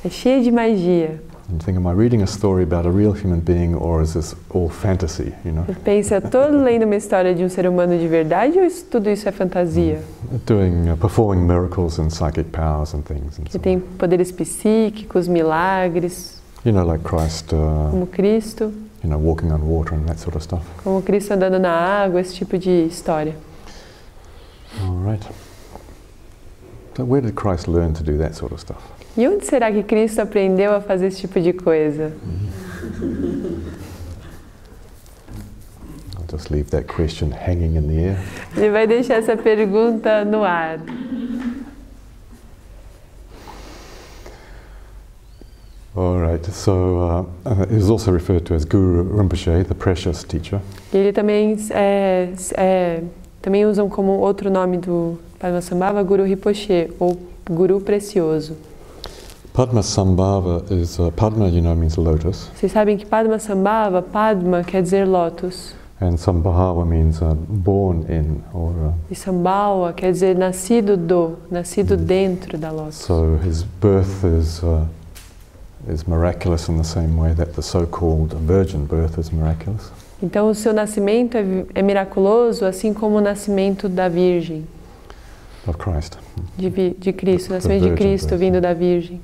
B: É cheia de magia.
A: And think, am I reading a story about a real human being, or is this all fantasy? You know,
B: pensa, tô [laughs] lendo uma história de um ser humano de verdade ou isso- tudo isso é fantasia?
A: doing uh, performing miracles and psychic powers and things. And
B: Que
A: so
B: tem poderes psíquicos, milagres,
A: You know, like Christ, uh,
B: como Cristo,
A: you know, walking on water and that sort of stuff.
B: como Cristo andando na água, esse tipo de história.
A: All right. So, where did Christ learn to do that sort of stuff?
B: E onde será que Cristo aprendeu a fazer esse tipo de coisa?
A: I'll just leave that question hanging in the air.
B: Ele vai deixar essa pergunta no ar.
A: All right. So, uh, uh, he was also referred to as Guru Rinpoche, the precious teacher.
B: E ele também é, é, também usam como outro nome do Padmasambhava Guru Rinpoche ou Guru Precioso.
A: Padmasambhava is uh, Padma, you know, means lotus,
B: Vocês sabem que Padmasambhava, Padma quer dizer lótus
A: and Sambhava means uh, born in, or uh,
B: e Sambhawa quer dizer nascido do, nascido dentro da lótus.
A: so his birth is uh, is miraculous in the same way that the so-called virgin birth is miraculous.
B: Então o seu nascimento é, é miraculoso, assim como o nascimento da Virgem,
A: of Christ.
B: de, de Cristo, o nascimento de Cristo
A: birth.
B: vindo da Virgem.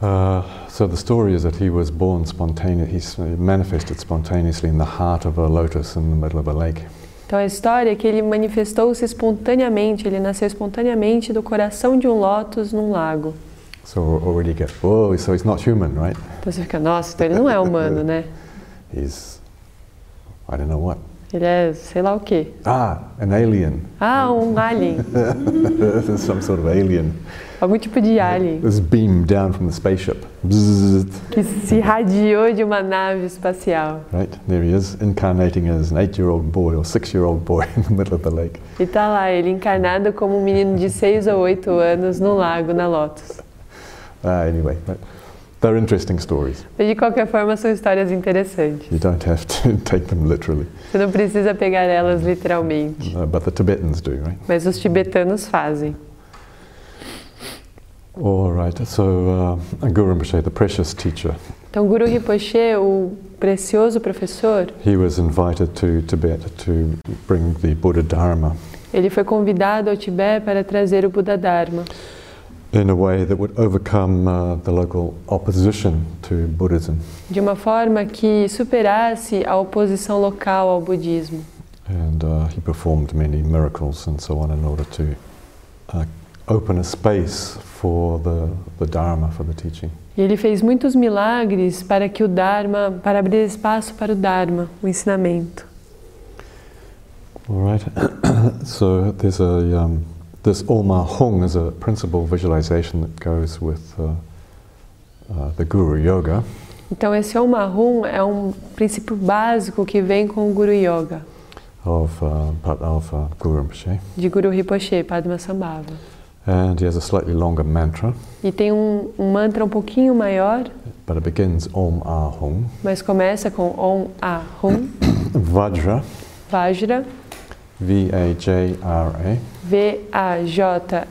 A: Uh, so the story is that he was born spontaneous. He manifested spontaneously in the heart of a lotus in the middle of a lake.
B: Então a história é que ele manifestou-se espontaneamente, ele nasceu espontaneamente do coração de um lótus num lago.
A: So already get, whoa, so he's not human, right?
B: Então você fica, nossa, então ele não é humano, né? [laughs]
A: He's, I don't know what.
B: Ele é sei lá o quê.
A: Ah, an alien.
B: Ah, um alien. [laughs]
A: Some sort of alien.
B: Algum tipo de alien
A: This beam down from the spaceship.
B: Que se irradiou de uma nave espacial.
A: right? There he is, incarnating as an eight-year-old boy or six-year-old boy [laughs] in the middle of the lake.
B: E tá lá, ele encarnado como um menino de 6 ou 8 anos no lago, na Lotus.
A: Ah, anyway, but they're interesting stories.
B: Mas de qualquer forma, são histórias interessantes.
A: You don't have to [laughs] take them literally,
B: Você não precisa pegar elas literalmente.
A: uh, but the Tibetans do, right?
B: Mas os tibetanos fazem.
A: All right. So, uh, Guru Rinpoche, the precious teacher,
B: Então, Guru Rinpoche, o precioso professor,
A: he was invited to Tibet to bring the Buddha Dharma
B: ele foi convidado ao Tibete para trazer o Buda Dharma,
A: in a way that would overcome uh, the local opposition to Buddhism.
B: de uma forma que superasse a oposição local ao budismo.
A: And uh, he performed many miracles and so on in order to uh, open a space for the, the Dharma, for the teaching.
B: E ele fez muitos milagres para que o Dharma, para abrir espaço para o Dharma, o ensinamento.
A: All right. [coughs] so there's a um, this Olma Hong is a principal visualization that goes with uh, uh, the Guru Yoga,
B: Então esse Om Ahum é um princípio básico que vem com o Guru Yoga.
A: of uh, Pat Alpha Guru Rinpoche.
B: de Guru Rinpoche, Padmasambhava.
A: And he has a slightly longer mantra,
B: E tem um, um mantra um pouquinho maior,
A: but it begins Om Ah Hum.
B: mas começa com Om A Hum, [coughs]
A: Vajra,
B: Vajra,
A: V A J R A.
B: V-A-J-R-A,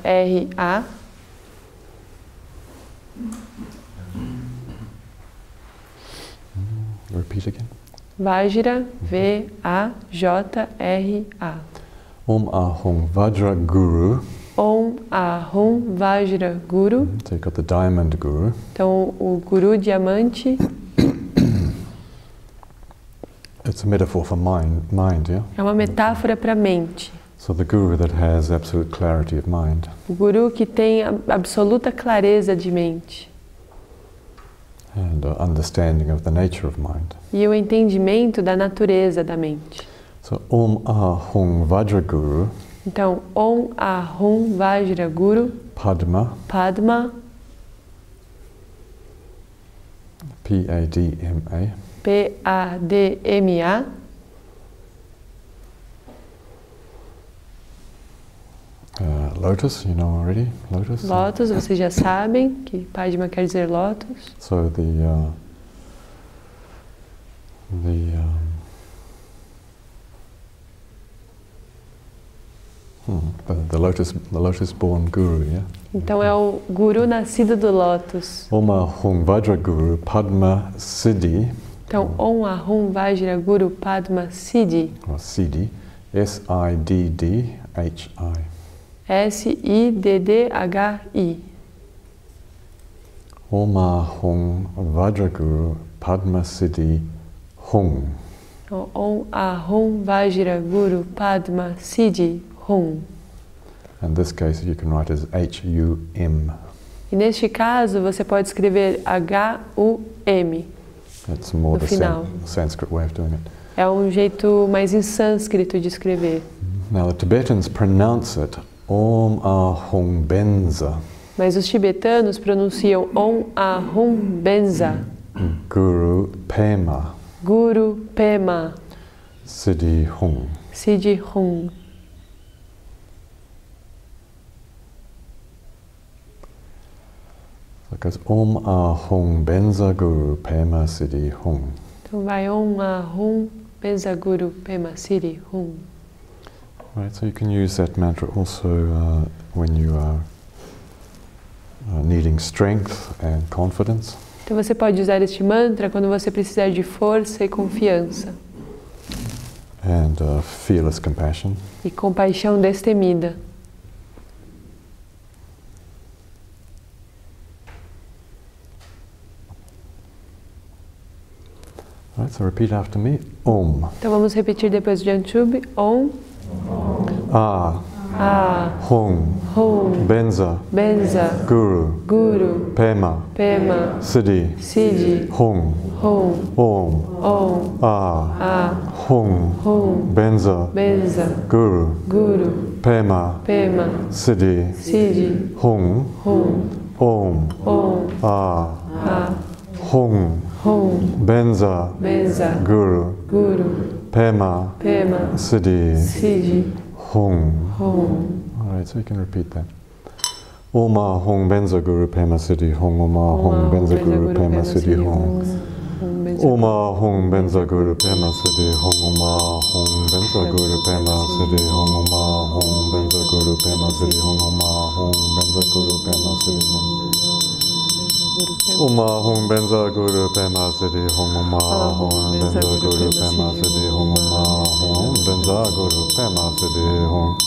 A: Repeat again.
B: Vajra, V-A-J-R-A.
A: Om Ah Hum Vajra Guru.
B: Om Ahum Vajra Guru.
A: So you've got the diamond guru.
B: Então, o Guru Diamante
A: It's a metaphor for mind, mind, yeah?
B: é uma metáfora para a mente.
A: So the guru that has absolute clarity of mind.
B: O Guru que tem a- absoluta clareza de mente
A: and uh, understanding of the nature of mind.
B: e o entendimento da natureza da mente.
A: So Om Ah Hung Vajra Guru
B: Então, Om Ahum Vajra Guru
A: Padma
B: Padma
A: P A D M A
B: P-A-D-M-A
A: uh, Lotus, you know already. Lotus.
B: Lotus, vocês já sabem que Padma quer dizer Lotus.
A: So the uh, the um, hmm, the, the lotus the lotus born guru, yeah.
B: Então é o Guru nascido do Lotus.
A: Om Ah Hung Vajra Guru Padma Siddhi
B: Então, Om Ahum Vajra Guru Padma Siddhi.
A: or Siddhi S I D D H I.
B: S-I-D-D-H-I.
A: Om Ah Hung Vajra Guru Padma Siddhi Hung.
B: Om Ahum Vajra Guru Padma Siddhi Hum.
A: In this case, you can write as H U M.
B: E neste caso, você pode escrever H-U-M.
A: That's more
B: No
A: the
B: final.
A: San- Sanskrit way of doing it.
B: É um jeito mais em sânscrito de escrever.
A: Now, the Tibetans pronounce it Om Ah Hung Benza
B: Mas os tibetanos pronunciam Om Ahum Benza.
A: Guru Pema
B: Guru Pema
A: Siddhi Hung.
B: Siddhi Hum.
A: Goes Om Ah Hung Benza Guru Pema Siddhi Hung.
B: Então vai Om Ahum Benza Guru Pema Siddhi Hum.
A: Right, so you can use that mantra also uh, when you are uh, needing strength and confidence.
B: Então você pode usar este mantra quando você precisar de força e confiança
A: and uh, fearless compassion.
B: e compaixão destemida.
A: Right, so repeat after me. Om.
B: Então vamos repetir depois de Antube. Om,
A: 아,
B: 아.
A: 홍,
B: 홍. 벤자, 벤자. 구루, 구루. 베마, 베마. 스리, 스리.
A: 홍,
B: 홍.
A: 옴,
B: 옴
A: 아,
B: 아.
A: 홍,
B: 홍. 벤자, 벤자. 구루, 구루. 베마, 베마.
A: 스리,
B: 스리.
A: 홍,
B: 홍.
A: 옴,
B: 옴
A: 아, 아. 홍,
B: 홍.
A: 벤자,
B: 벤자.
A: 구루,
B: 구루.
A: Pema.
B: Pema,
A: Siddhi.
B: Siddhi,
A: Hung.
B: Hum,
A: All right, so you can repeat that. Oma Hong Benza Guru Pema Siddhi Hong Oma Hong Benza Guru Pema Siddhi Hong. Oma Hong Benza Guru Pema Siddhi Hong Oma Hong Benza Guru Pema Siddhi Hong Oma Hong Benza Guru Pema Siddhi Hong Oma Hong Benza Guru Pema Siddhi Guru Pema Siddhi Hong Benza Guru Pema Siddhi Hong Oma Hong Benza Guru Pema Siddhi Hong.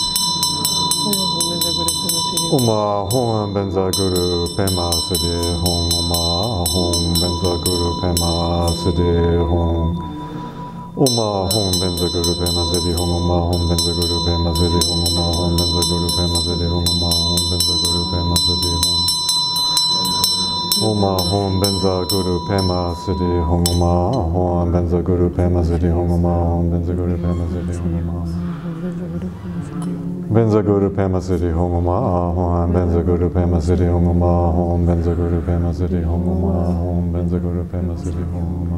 A: Uma Hong Benza Guru Pema Siddhi Hong Uma Hong Benza Guru Pema Siddhi Hong Uma Hong Benza Guru Pema Siddhi Hong Uma Hong Benza Guru Pema Siddhi Hong Uma Hong Benza Guru Pema Siddhi Hong Uma Hong Benza Guru Pema Siddhi Hong Uma Hong Benza Guru Pema Siddhi Hong Uma Hong Benza Guru Pema Siddhi Uma Hong Benza Guru Pema Siddhi Hong Uma Benza Guru Pema Siddhi Hong Benza Guru Pema Siddhi Uma Hong Benza Guru Pema Siddhi Uma Hong Benza Guru Pema Siddhi Uma Hong Benza Guru Pema Siddhi Hong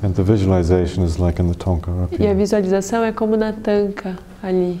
A: And the visualization is like in the tonka
B: E a visualização é como na tanca ali.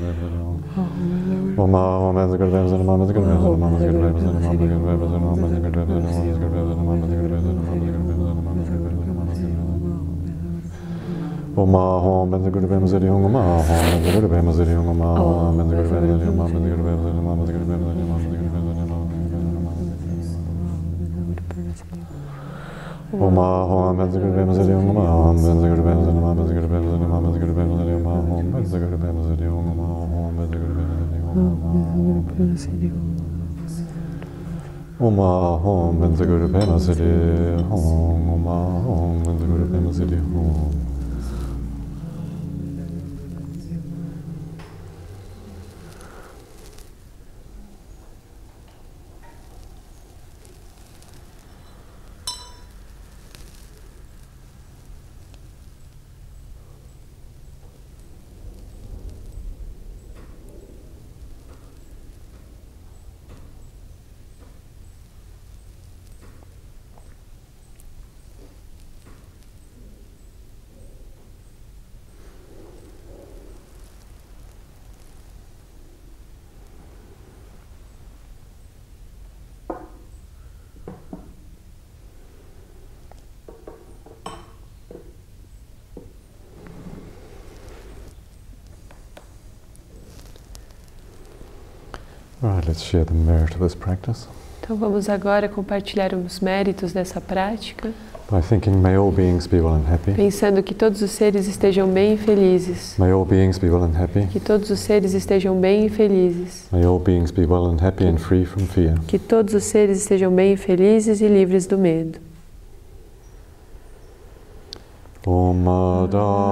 A: Om Oma Hom Benza Guru Pema Siddhi Om Oma Hom Benza Guru Pema Siddhi Om. Right, let's share the merit of this practice
B: Então vamos agora compartilhar os méritos dessa prática,
A: by thinking, may all beings be well and happy.
B: pensando que todos os seres estejam bem e felizes.
A: May all beings be well and happy.
B: Que todos os seres estejam bem e felizes.
A: May all beings be well and happy and free from fear.
B: Que todos os seres estejam bem e felizes e livres do medo.
A: Om Dare